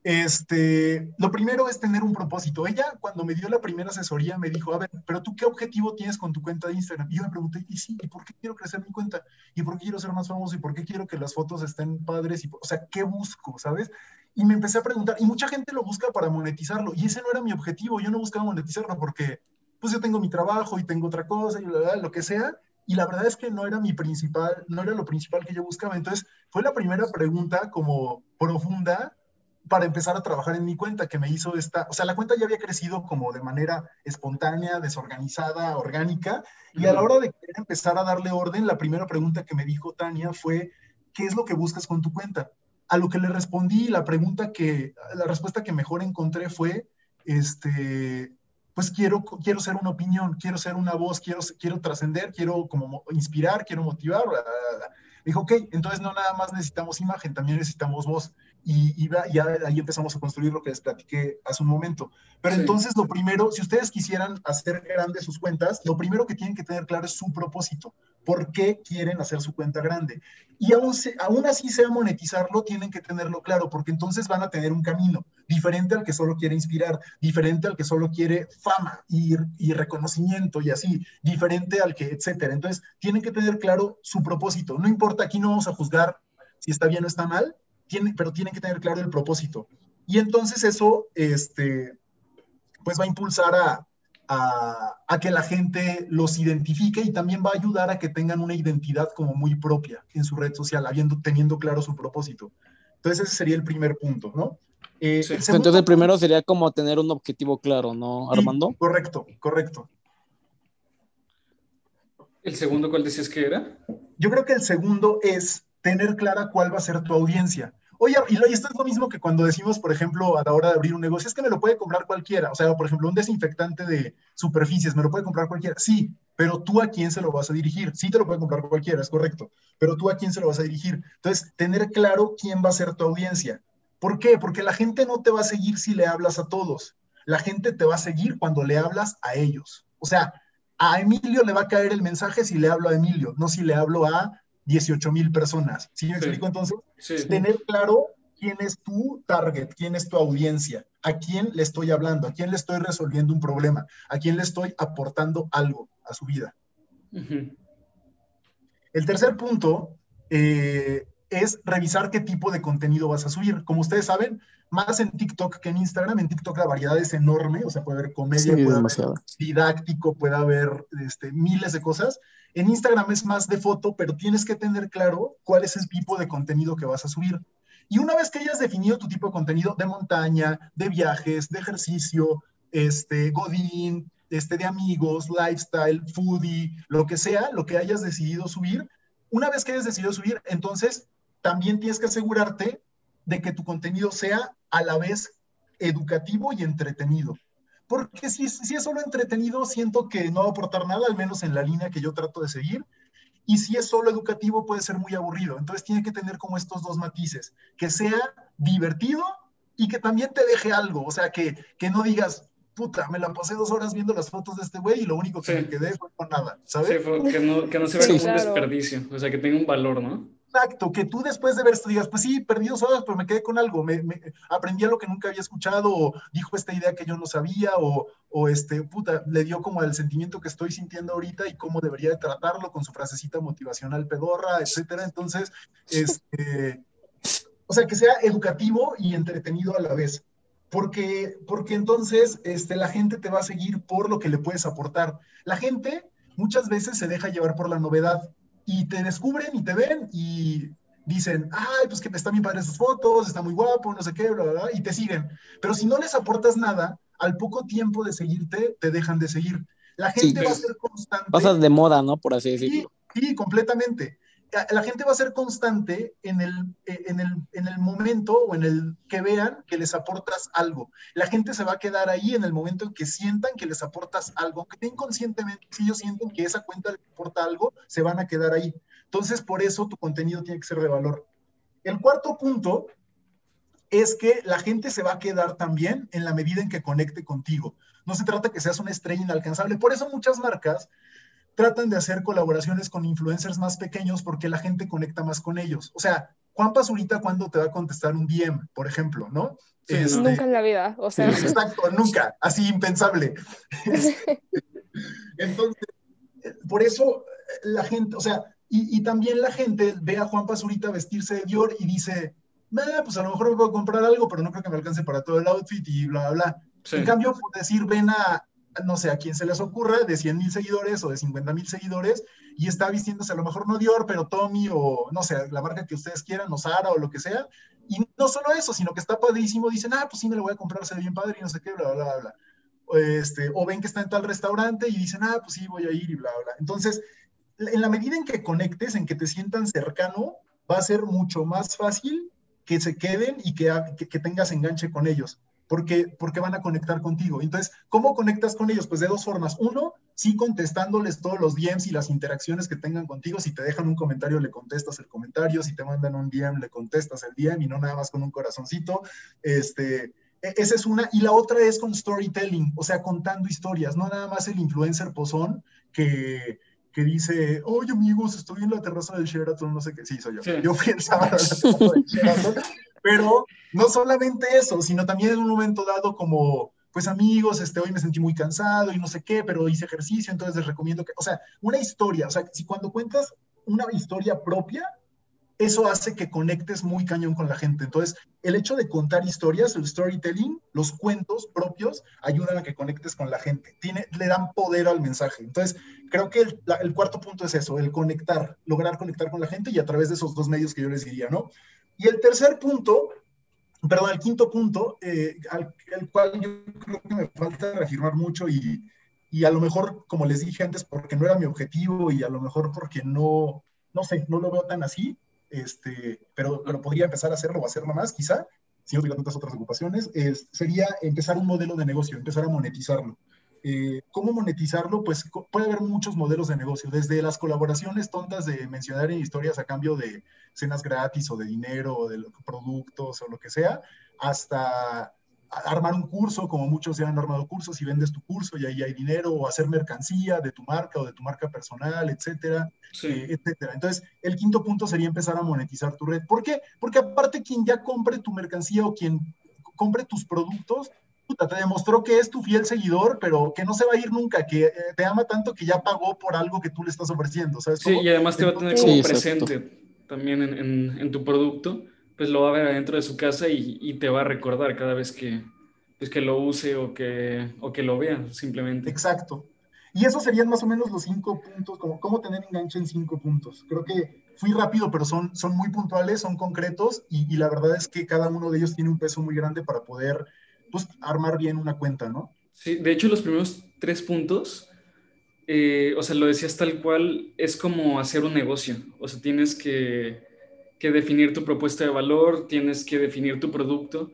Este, lo primero es tener un propósito. Ella, cuando me dio la primera asesoría, me dijo, a ver, pero tú qué objetivo tienes con tu cuenta de Instagram? Y yo me pregunté, y sí, ¿y por qué quiero crecer mi cuenta? ¿Y por qué quiero ser más famoso? ¿Y por qué quiero que las fotos estén padres? Y, o sea, ¿qué busco? ¿Sabes? Y me empecé a preguntar, y mucha gente lo busca para monetizarlo, y ese no era mi objetivo, yo no buscaba monetizarlo porque, pues yo tengo mi trabajo y tengo otra cosa y lo que sea, y la verdad es que no era mi principal, no era lo principal que yo buscaba. Entonces, fue la primera pregunta como profunda para empezar a trabajar en mi cuenta, que me hizo esta, o sea, la cuenta ya había crecido como de manera espontánea, desorganizada, orgánica, y a la hora de querer empezar a darle orden, la primera pregunta que me dijo Tania fue, ¿qué es lo que buscas con tu cuenta? A lo que le respondí, la pregunta que, la respuesta que mejor encontré fue, este, pues quiero, quiero ser una opinión, quiero ser una voz, quiero, quiero trascender, quiero como inspirar, quiero motivar. Dijo, ok, entonces no nada más necesitamos imagen, también necesitamos voz y, ya ahí empezamos a construir lo que les platiqué hace un momento. Pero entonces lo primero, si ustedes quisieran hacer grandes sus cuentas, lo primero que tienen que tener claro es su propósito. ¿Por qué quieren hacer su cuenta grande? Y aún, aún así sea monetizarlo, tienen que tenerlo claro, porque entonces van a tener un camino diferente al que solo quiere inspirar, diferente al que solo quiere fama y, y reconocimiento y así, diferente al que, etcétera. Entonces, tienen que tener claro su propósito. No importa, aquí no vamos a juzgar si está bien o está mal, pero tienen que tener claro el propósito. Y entonces eso, este, pues va a impulsar a, a, que la gente los identifique y también va a ayudar a que tengan una identidad como muy propia en su red social, habiendo, teniendo claro su propósito. Entonces ese sería el primer punto, ¿no? Eh, entonces el primero sería como tener un objetivo claro, ¿no, Armando? correcto, correcto. ¿El segundo cuál decías que era? Yo creo que el segundo es tener clara cuál va a ser tu audiencia. Oye, y esto es lo mismo que cuando decimos, por ejemplo, a la hora de abrir un negocio, es que me lo puede comprar cualquiera. O sea, por ejemplo, un desinfectante de superficies, me lo puede comprar cualquiera. Sí, pero tú a quién se lo vas a dirigir. Sí te lo puede comprar cualquiera, es correcto, pero tú a quién se lo vas a dirigir. Entonces, tener claro quién va a ser tu audiencia. ¿Por qué? Porque la gente no te va a seguir si le hablas a todos. La gente te va a seguir cuando le hablas a ellos. O sea, a Emilio le va a caer el mensaje si le hablo a Emilio, no si le hablo a 18 mil personas. ¿Sí me explico entonces? Tener claro quién es tu target, quién es tu audiencia, a quién le estoy hablando, a quién le estoy resolviendo un problema, a quién le estoy aportando algo a su vida. El tercer punto eh, es revisar qué tipo de contenido vas a subir. Como ustedes saben, más en TikTok que en Instagram. En TikTok la variedad es enorme, o sea, puede haber comedia, puede haber didáctico, puede haber este, miles de cosas. En Instagram es más de foto, pero tienes que tener claro cuál es el tipo de contenido que vas a subir. Y una vez que hayas definido tu tipo de contenido de montaña, de viajes, de ejercicio, este, godín, este, de amigos, lifestyle, foodie, lo que sea, lo que hayas decidido subir, una vez que hayas decidido subir, entonces también tienes que asegurarte de que tu contenido sea a la vez educativo y entretenido. Porque si, si es solo entretenido, siento que no va a aportar nada, al menos en la línea que yo trato de seguir. Y si es solo educativo, puede ser muy aburrido. Entonces tiene que tener como estos dos matices, que sea divertido y que también te deje algo. O sea, que, que no digas, puta, me la pasé dos horas viendo las fotos de este güey y lo único que me quedé fue con nada, ¿sabes? Sí, que, no, que no se vea como un desperdicio, o sea, que tenga un valor, ¿no? Exacto, que tú después de ver esto digas, pues sí, perdí dos horas, pero me quedé con algo, me, aprendí algo que nunca había escuchado, o dijo esta idea que yo no sabía, o, o, este, puta, le dio como el sentimiento que estoy sintiendo ahorita y cómo debería de tratarlo con su frasecita motivacional pedorra, etcétera. Entonces, este, o sea, que sea educativo y entretenido a la vez. Porque, porque entonces este, la gente te va a seguir por lo que le puedes aportar. La gente muchas veces se deja llevar por la novedad y te descubren y te ven y dicen, ay, pues que están bien padres sus fotos, está muy guapo, no sé qué, bla, bla, bla, y te siguen. Pero si no les aportas nada, al poco tiempo de seguirte, te dejan de seguir. La gente va a ser constante. Pasas de moda, ¿no? Por así decirlo. Sí, sí, completamente la gente va a ser constante en el, eh, en, el, en el momento o en el que vean que les aportas algo. La gente se va a quedar ahí en el momento en que sientan que les aportas algo, aunque inconscientemente, si ellos sienten que esa cuenta les aporta algo, se van a quedar ahí. Entonces, por eso tu contenido tiene que ser de valor. El cuarto punto es que la gente se va a quedar también en la medida en que conecte contigo. No se trata que seas una estrella inalcanzable. Por eso muchas marcas tratan de hacer colaboraciones con influencers más pequeños porque la gente conecta más con ellos. O sea, Juan Pazurita, ¿cuándo te va a contestar un DM, por ejemplo, no? Este, nunca en la vida, o sea. Exacto, nunca, así impensable. Entonces, por eso la gente, o sea, y, también la gente ve a Juan Pazurita vestirse de Dior y dice, pues a lo mejor me puedo comprar algo, pero no creo que me alcance para todo el outfit y bla, bla, bla. En cambio, por decir, ven a, no sé, a quien se les ocurra, de 100 mil seguidores o de 50 mil seguidores, y está vistiéndose a lo mejor no Dior, pero Tommy o no sé, la marca que ustedes quieran, o Sara o lo que sea. Y no solo eso, sino que está padrísimo, dicen, ah, pues sí me lo voy a comprar, se ve bien padre y no sé qué, bla, bla, bla. Este, o ven que está en tal restaurante y dicen, ah, pues sí, voy a ir y bla, bla. Entonces, en la medida en que conectes, en que te sientan cercano, va a ser mucho más fácil que se queden y que, que, tengas enganche con ellos, porque, porque van a conectar contigo. Entonces, ¿cómo conectas con ellos? Pues de dos formas. Uno, sí contestándoles todos los DMs y las interacciones que tengan contigo. Si te dejan un comentario, le contestas el comentario. Si te mandan un DM, le contestas el DM y no nada más con un corazoncito. Este, e, esa es una. Y la otra es con storytelling, o sea, contando historias, no nada más el influencer pozón que que dice, oye amigos, estoy en la terraza del Sheraton, no sé qué, sí, soy yo. Yo fui el sábado la terraza del Sheraton, pero no solamente eso, sino también en un momento dado como, pues amigos, este, hoy me sentí muy cansado y no sé qué, pero hice ejercicio, entonces les recomiendo que, o sea, una historia, o sea, si cuando cuentas una historia propia, eso hace que conectes muy cañón con la gente. Entonces, el hecho de contar historias, el storytelling, los cuentos propios, ayudan a que conectes con la gente. Tiene, le dan poder al mensaje. Entonces, creo que el, cuarto punto es eso, el conectar, lograr conectar con la gente y a través de esos dos medios que yo les diría, ¿no? Y el tercer punto, perdón, el quinto punto, eh, al, cual yo creo que me falta reafirmar mucho y, y a lo mejor, como les dije antes, porque no era mi objetivo y a lo mejor porque no, no sé, no lo veo tan así, este, pero, pero podría empezar a hacerlo o hacerlo más, quizá, si no tuviera tantas otras ocupaciones, sería empezar un modelo de negocio, empezar a monetizarlo. Eh, ¿Cómo monetizarlo? Pues puede haber muchos modelos de negocio, desde las colaboraciones tontas de mencionar en historias a cambio de cenas gratis o de dinero o de productos o lo que sea, hasta armar un curso, como muchos ya han armado cursos y vendes tu curso y ahí hay dinero, o hacer mercancía de tu marca o de tu marca personal, etcétera, eh, etcétera. Entonces, el quinto punto sería empezar a monetizar tu red. ¿Por qué? Porque aparte quien ya compre tu mercancía o quien compre tus productos, puta, te demostró que es tu fiel seguidor, pero que no se va a ir nunca, que eh, te ama tanto que ya pagó por algo que tú le estás ofreciendo. ¿sabes? Sí, y además te va a tener como presente también en, en, en tu producto pues lo va a ver adentro de su casa y, te va a recordar cada vez que, pues que lo use o que, o que lo vea, simplemente. Exacto. Y esos serían más o menos los cinco puntos, como cómo tener enganche en cinco puntos. Creo que fui rápido, pero son, son muy puntuales, son concretos y, la verdad es que cada uno de ellos tiene un peso muy grande para poder pues, armar bien una cuenta, ¿no? Sí, de hecho los primeros tres puntos, eh, o sea, lo decías tal cual, es como hacer un negocio. O sea, tienes que que definir tu propuesta de valor, tienes que definir tu producto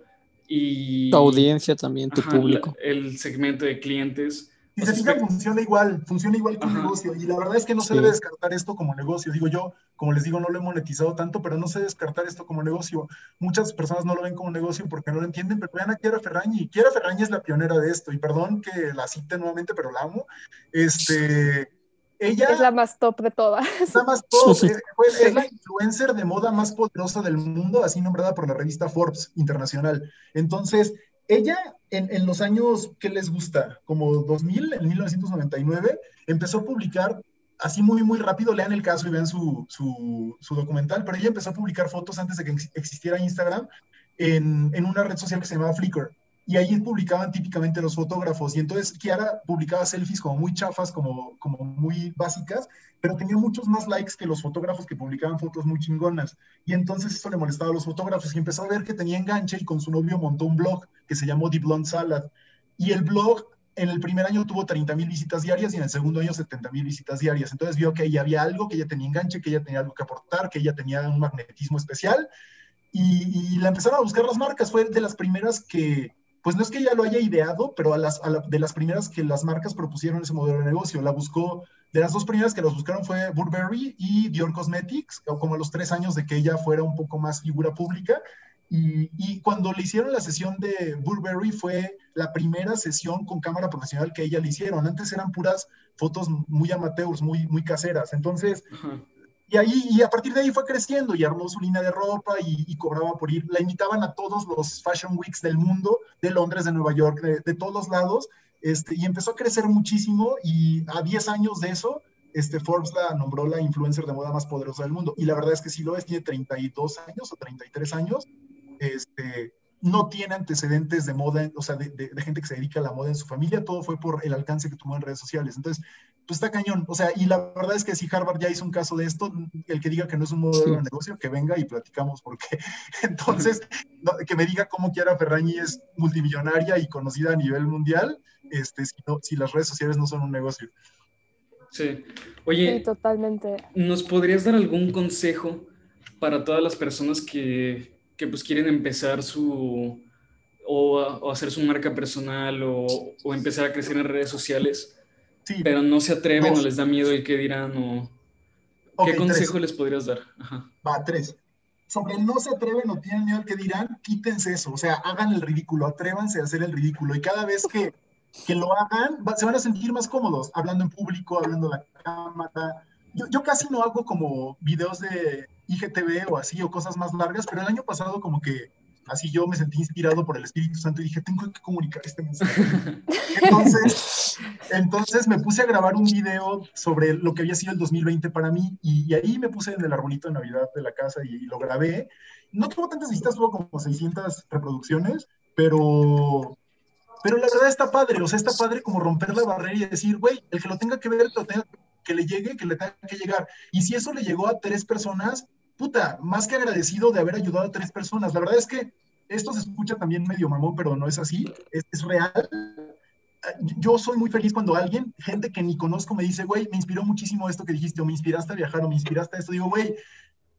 y... Tu audiencia también, tu público. El segmento de clientes. Y se fija, funciona igual, funciona igual que un negocio. Y la verdad es que no se debe descartar esto como negocio. Digo yo, como les digo, no lo he monetizado tanto, pero no se debe descartar esto como negocio. Muchas personas no lo ven como negocio porque no lo entienden, pero vean a Kiara Ferrañi. Kiara Ferrañi es la pionera de esto. Y perdón que la cite nuevamente, pero la amo. Este ella es la más top de todas. Es la más top, es, la influencer de moda más poderosa del mundo, así nombrada por la revista Forbes Internacional. Entonces, ella en, los años que les gusta, como 2000, en 1999, empezó a publicar así muy, muy rápido, lean el caso y vean su, su, su documental, pero ella empezó a publicar fotos antes de que existiera Instagram en, en una red social que se llamaba Flickr y ahí publicaban típicamente los fotógrafos. Y entonces Kiara publicaba selfies como muy chafas, como, como muy básicas, pero tenía muchos más likes que los fotógrafos que publicaban fotos muy chingonas. Y entonces eso le molestaba a los fotógrafos y empezó a ver que tenía enganche y con su novio montó un blog que se llamó The Blonde Salad. Y el blog en el primer año tuvo 30 mil visitas diarias y en el segundo año 70 mil visitas diarias. Entonces vio que ahí había algo, que ella tenía enganche, que ella tenía algo que aportar, que ella tenía un magnetismo especial. Y, y la empezaron a buscar las marcas. Fue de las primeras que, pues no es que ella lo haya ideado, pero de las primeras que las marcas propusieron ese modelo de negocio, la buscó, de las dos primeras que las buscaron fue Burberry y Dior Cosmetics, como a los tres años de que ella fuera un poco más figura pública. Y, y, cuando le hicieron la sesión de Burberry fue la primera sesión con cámara profesional que ella le hicieron. Antes eran puras fotos muy amateurs, muy, muy caseras. Entonces, y ahí, y a partir de ahí fue creciendo y armó su línea de ropa y, cobraba por ir. La invitaban a todos los Fashion Weeks del mundo, de Londres, de Nueva York, de, todos lados, este, y empezó a crecer muchísimo y a 10 años de eso, este, Forbes la nombró la influencer de moda más poderosa del mundo. Y la verdad es que sí lo es, tiene 32 años o 33 años. Este, no tiene antecedentes de moda, o sea, de, de, gente que se dedica a la moda en su familia, todo fue por el alcance que tuvo en redes sociales. Entonces, pues está cañón. O sea, y la verdad es que si Harvard ya hizo un caso de esto, el que diga que no es un modelo de negocio, que venga y platicamos, porque entonces, que me diga cómo Chiara Ferrañi es multimillonaria y conocida a nivel mundial, este, si, si las redes sociales no son un negocio. Sí. Oye, totalmente. ¿nos podrías dar algún consejo para todas las personas que, que pues quieren empezar su, o, hacer su marca personal o, o empezar a crecer en redes sociales? Pero no se atreven o les da miedo el que dirán o... ¿Qué consejo les podrías dar? Va, tres. Sobre no se atreven o tienen miedo al que dirán, quítense eso, o sea, hagan el ridículo, atrévanse a hacer el ridículo y cada vez que, que lo hagan, se van a sentir más cómodos, hablando en público, hablando a la cámara. Yo, yo casi no hago como videos de IGTV o así, o cosas más largas, pero el año pasado como que así yo me sentí inspirado por el Espíritu Santo y dije, tengo que comunicar este mensaje. entonces, entonces me puse a grabar un video sobre lo que había sido el 2020 para mí y, ahí me puse en el arbolito de Navidad de la casa y, lo grabé. No tuvo tantas visitas, tuvo como 600 reproducciones, pero, pero la verdad está padre, o sea, está padre como romper la barrera y decir, güey, el que lo tenga que ver, que le llegue, que le tenga que llegar. Y si eso le llegó a tres personas, puta, más que agradecido de haber ayudado a tres personas. La verdad es que esto se escucha también medio mamón, pero no es así, es, real. Yo soy muy feliz cuando alguien, gente que ni conozco, me dice, güey, me inspiró muchísimo esto que dijiste, o me inspiraste a viajar, o me inspiraste a esto. Digo, güey,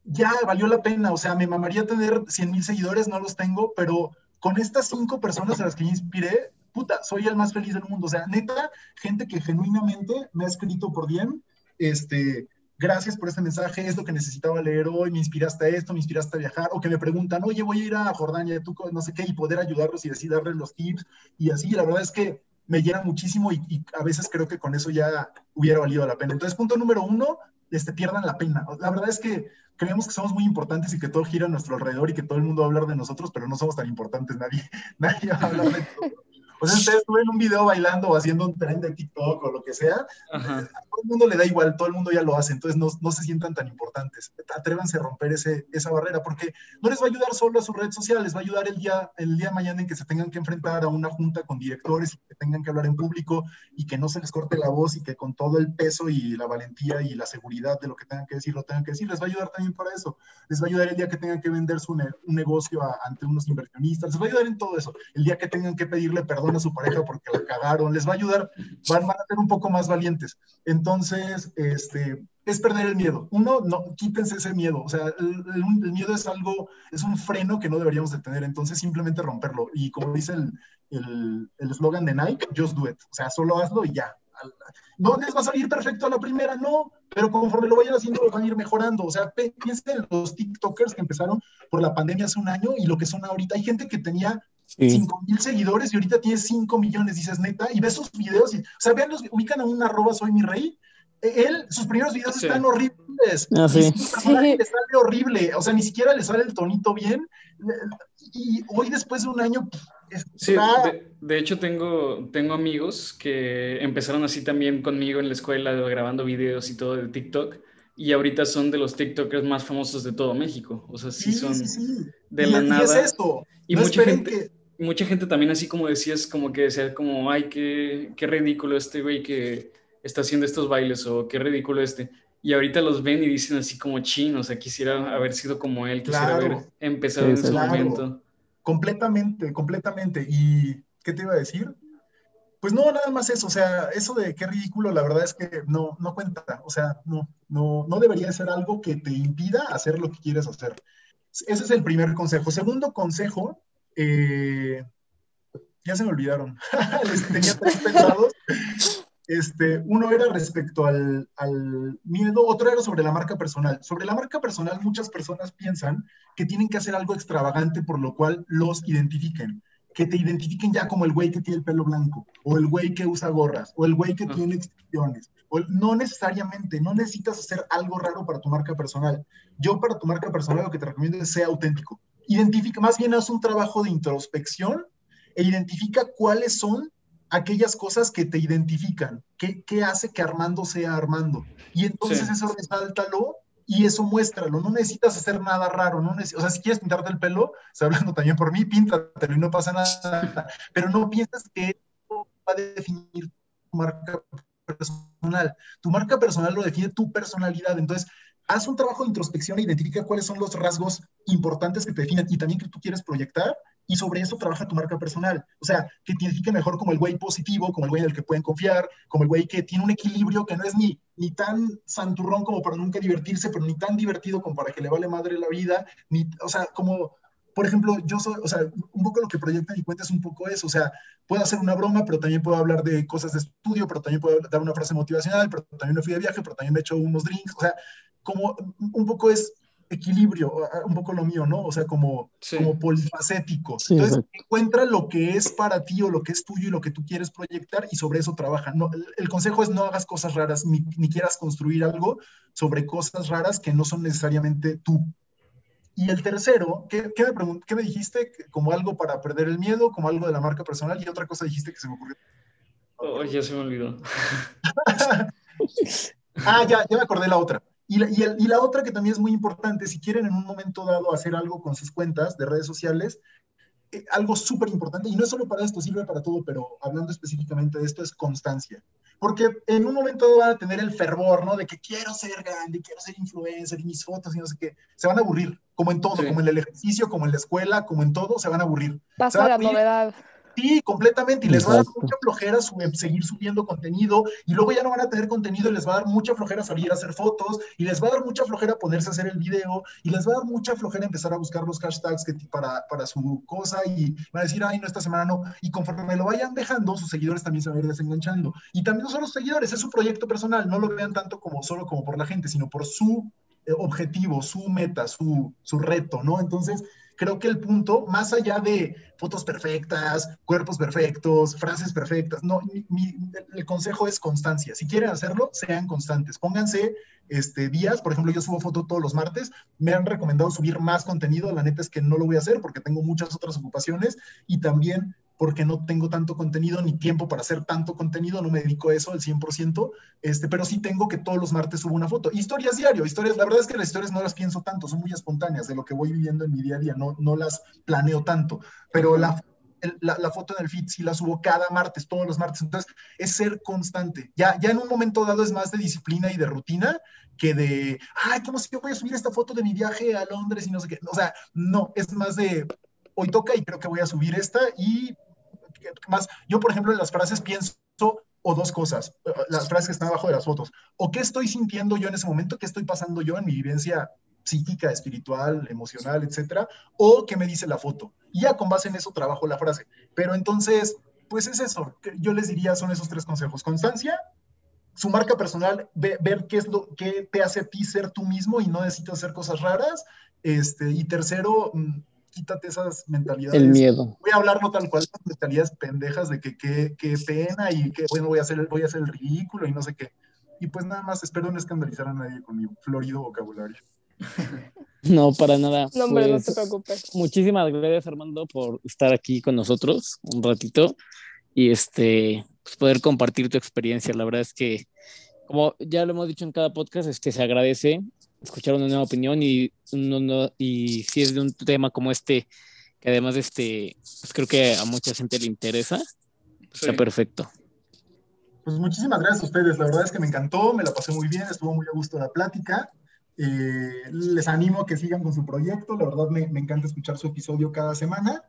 ya valió la pena, o sea, me mamaría tener 100 mil seguidores, no los tengo, pero con estas cinco personas a las que inspiré, puta, soy el más feliz del mundo. O sea, neta, gente que genuinamente me ha escrito por bien, este, gracias por este mensaje, es lo que necesitaba leer hoy, me inspiraste a esto, me inspiraste a viajar, o que me preguntan, oye, voy a ir a Jordania, tú no sé qué, y poder ayudarlos y así darles los tips, y así, la verdad es que me llena muchísimo y, a veces creo que con eso ya hubiera valido la pena. Entonces, punto número uno, este, pierdan la pena. La verdad es que creemos que somos muy importantes y que todo gira a nuestro alrededor y que todo el mundo va a hablar de nosotros, pero no somos tan importantes, nadie, nadie va a hablar de nosotros. O sea, ustedes ven un video bailando o haciendo un tren de TikTok o lo que sea, a todo el mundo le da igual, todo el mundo ya lo hace, entonces no, no se sientan tan importantes. Atrévanse a romper ese, esa barrera, porque no les va a ayudar solo a su red social, les va a ayudar el día, el día de mañana en que se tengan que enfrentar a una junta con directores y que tengan que hablar en público y que no se les corte la voz y que con todo el peso y la valentía y la seguridad de lo que tengan que decir, lo tengan que decir. Les va a ayudar también para eso. Les va a ayudar el día que tengan que vender su un negocio ante unos inversionistas. Les va a ayudar en todo eso. El día que tengan que pedirle perdón a su pareja porque la cagaron, les va a ayudar, van, a ser un poco más valientes. Entonces, este, es perder el miedo. Uno, no, quítense ese miedo. O sea, el, miedo es algo, es un freno que no deberíamos de tener. Entonces, simplemente romperlo. Y como dice el eslogan de Nike, just do it. O sea, solo hazlo y ya. No les va a salir perfecto a la primera, no, pero conforme lo vayan haciendo, lo van a ir mejorando. O sea, piensen en los TikTokers que empezaron por la pandemia hace un año y lo que son ahorita. Hay gente que tenía 5 mil seguidores y ahorita tiene 5 millones, dices neta, y ves sus videos, y, o sea, vean, los, ubican a un arroba soy mi rey, e, él, sus primeros videos están horribles, ah, sí. le sale horrible, o sea, ni siquiera le sale el tonito bien, y hoy después de un año... Sí, de, hecho tengo, tengo amigos que empezaron así también conmigo en la escuela grabando videos y todo de TikTok, y ahorita son de los TikTokers más famosos de todo México. O sea, sí, son de la nada. Y es esto. Y mucha gente, mucha gente también así como decías, como que decía como, ay, qué, qué ridículo este güey que está haciendo estos bailes o qué ridículo este. Y ahorita los ven y dicen así como chinos, o sea, quisiera haber sido como él, quisiera haber empezado en ese momento. Completamente, completamente. ¿Y qué te iba a decir? Pues no, nada más eso, o sea, eso de qué ridículo, la verdad es que no, no cuenta, o sea, no, no, no debería ser algo que te impida hacer lo que quieres hacer. Ese es el primer consejo. Segundo consejo, eh, ya se me olvidaron. tenía tres pensados. Este, uno era respecto al, al, miedo, otro era sobre la marca personal. Sobre la marca personal, muchas personas piensan que tienen que hacer algo extravagante por lo cual los identifiquen. Que te identifiquen ya como el güey que tiene el pelo blanco, o el güey que usa gorras, o el güey que tiene extensiones. O no necesariamente, no necesitas hacer algo raro para tu marca personal. Yo para tu marca personal lo que te recomiendo es ser auténtico identifica, más bien haz un trabajo de introspección e identifica cuáles son aquellas cosas que te identifican, qué, qué hace que Armando sea Armando. Y entonces eso resáltalo y eso muéstralo. No necesitas hacer nada raro. No o sea, si quieres pintarte el pelo, está hablando también por mí, píntatelo y no pasa nada. Pero no piensas que va a definir tu marca personal. Tu marca personal lo define tu personalidad. Entonces, haz un trabajo de introspección e identifica cuáles son los rasgos importantes que te definen y también que tú quieres proyectar y sobre eso trabaja tu marca personal. O sea, que te identifique mejor como el güey positivo, como el güey en el que pueden confiar, como el güey que tiene un equilibrio que no es ni, ni tan santurrón como para nunca divertirse, pero ni tan divertido como para que le vale madre la vida, ni, o sea, como por ejemplo, yo soy, o sea, un poco lo que proyecta mi cuenta es un poco eso, o sea, puedo hacer una broma, pero también puedo hablar de cosas de estudio, pero también puedo dar una frase motivacional, pero también me fui de viaje, pero también me he hecho unos drinks, o sea, como un poco es equilibrio, un poco lo mío, ¿no? O sea, como, como polifacético. Entonces, encuentra lo que es para ti o lo que es tuyo y lo que tú quieres proyectar y sobre eso trabaja. No, el, consejo es no hagas cosas raras ni, ni, quieras construir algo sobre cosas raras que no son necesariamente tú. Y el tercero, ¿qué, qué me, ¿qué me dijiste? Como algo para perder el miedo, como algo de la marca personal y otra cosa dijiste que se me ocurrió. Oh, ya se me olvidó. ah, ya, ya me acordé la otra. Y la, y, y la, otra que también es muy importante, si quieren en un momento dado hacer algo con sus cuentas de redes sociales, eh, algo súper importante, y no es solo para esto, sirve para todo, pero hablando específicamente de esto, es constancia. Porque en un momento van a tener el fervor, ¿no? De que quiero ser grande, quiero ser influencer y mis fotos y no sé qué. Se van a aburrir, como en todo, sí. como en el ejercicio, como en la escuela, como en todo, se van a aburrir. Pasa la novedad. Sí, completamente. Y les va a dar mucha flojera seguir subiendo contenido. Y luego ya no van a tener contenido y les va a dar mucha flojera salir a hacer fotos. Y les va a dar mucha flojera ponerse a hacer el video. Y les va a dar mucha flojera empezar a buscar los hashtags que, para, para su cosa. Y van a decir, ay, no, esta semana no. Y conforme lo vayan dejando, sus seguidores también se van a ir desenganchando. Y también no son los seguidores, es su proyecto personal. No lo vean tanto como solo como por la gente, sino por su objetivo, su meta, su, su reto, ¿no? Entonces, creo que el punto, más allá de fotos perfectas, cuerpos perfectos, frases perfectas, no, el consejo es constancia. Si quieren hacerlo, sean constantes. Pónganse este, días, por ejemplo, yo subo foto todos los martes, me han recomendado subir más contenido, la neta es que no lo voy a hacer porque tengo muchas otras ocupaciones y también porque no tengo tanto contenido ni tiempo para hacer tanto contenido, no me dedico a eso al 100%, este, pero sí tengo que todos los martes subo una foto. Historias diario, historias, la verdad es que las historias no las pienso tanto, son muy espontáneas de lo que voy viviendo en mi día a día, no, no las planeo tanto, pero la, la, la, foto en el feed sí la subo cada martes, todos los martes, entonces es ser constante. Ya, ya en un momento dado es más de disciplina y de rutina que de, ay, ¿cómo si yo voy a subir esta foto de mi viaje a Londres y no sé qué? O sea, no, es más de, hoy toca y creo que voy a subir esta y yo por ejemplo en las frases pienso o dos cosas, las frases que están abajo de las fotos, o qué estoy sintiendo yo en ese momento, qué estoy pasando yo en mi vivencia psíquica, espiritual, emocional, etcétera, o qué me dice la foto. Y ya con base en eso trabajo la frase. Pero entonces, pues es eso, yo les diría son esos tres consejos, constancia, su marca personal, ve, ver qué es lo que te hace a ti ser tú mismo y no necesitas hacer cosas raras, este, y tercero, quítate esas mentalidades. El miedo. Voy a hablarlo tal cual, esas mentalidades pendejas de que qué pena y que, bueno, voy a, hacer, voy a hacer el ridículo y no sé qué. Y pues nada más, espero no escandalizar a nadie con mi florido vocabulario. No, para nada. No, hombre, pues, no te preocupes. Muchísimas gracias, Armando, por estar aquí con nosotros un ratito y este, pues poder compartir tu experiencia. La verdad es que, como ya lo hemos dicho en cada podcast, este, se agradece escuchar una nueva opinión y, no, y si es de un tema como este, que además este, pues creo que a mucha gente le interesa, pues sí. está perfecto. Pues muchísimas gracias a ustedes, la verdad es que me encantó, me la pasé muy bien, estuvo muy a gusto la plática. Eh, les animo a que sigan con su proyecto, la verdad me, me, encanta escuchar su episodio cada semana.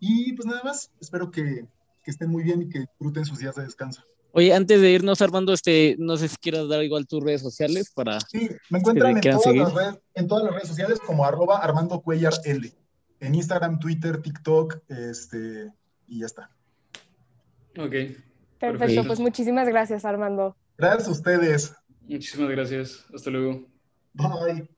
Y pues nada más, espero que, que estén muy bien y que disfruten sus días de descanso. Oye, antes de irnos, Armando, este, no sé si quieras dar igual tus redes sociales para. Sí, me encuentran en todas, las redes, en todas las redes sociales como arroba Armando Cuellar L. En Instagram, Twitter, TikTok, este, y ya está. Ok. Perfecto, Perfecto, pues muchísimas gracias, Armando. Gracias a ustedes. Muchísimas gracias. Hasta luego. Bye.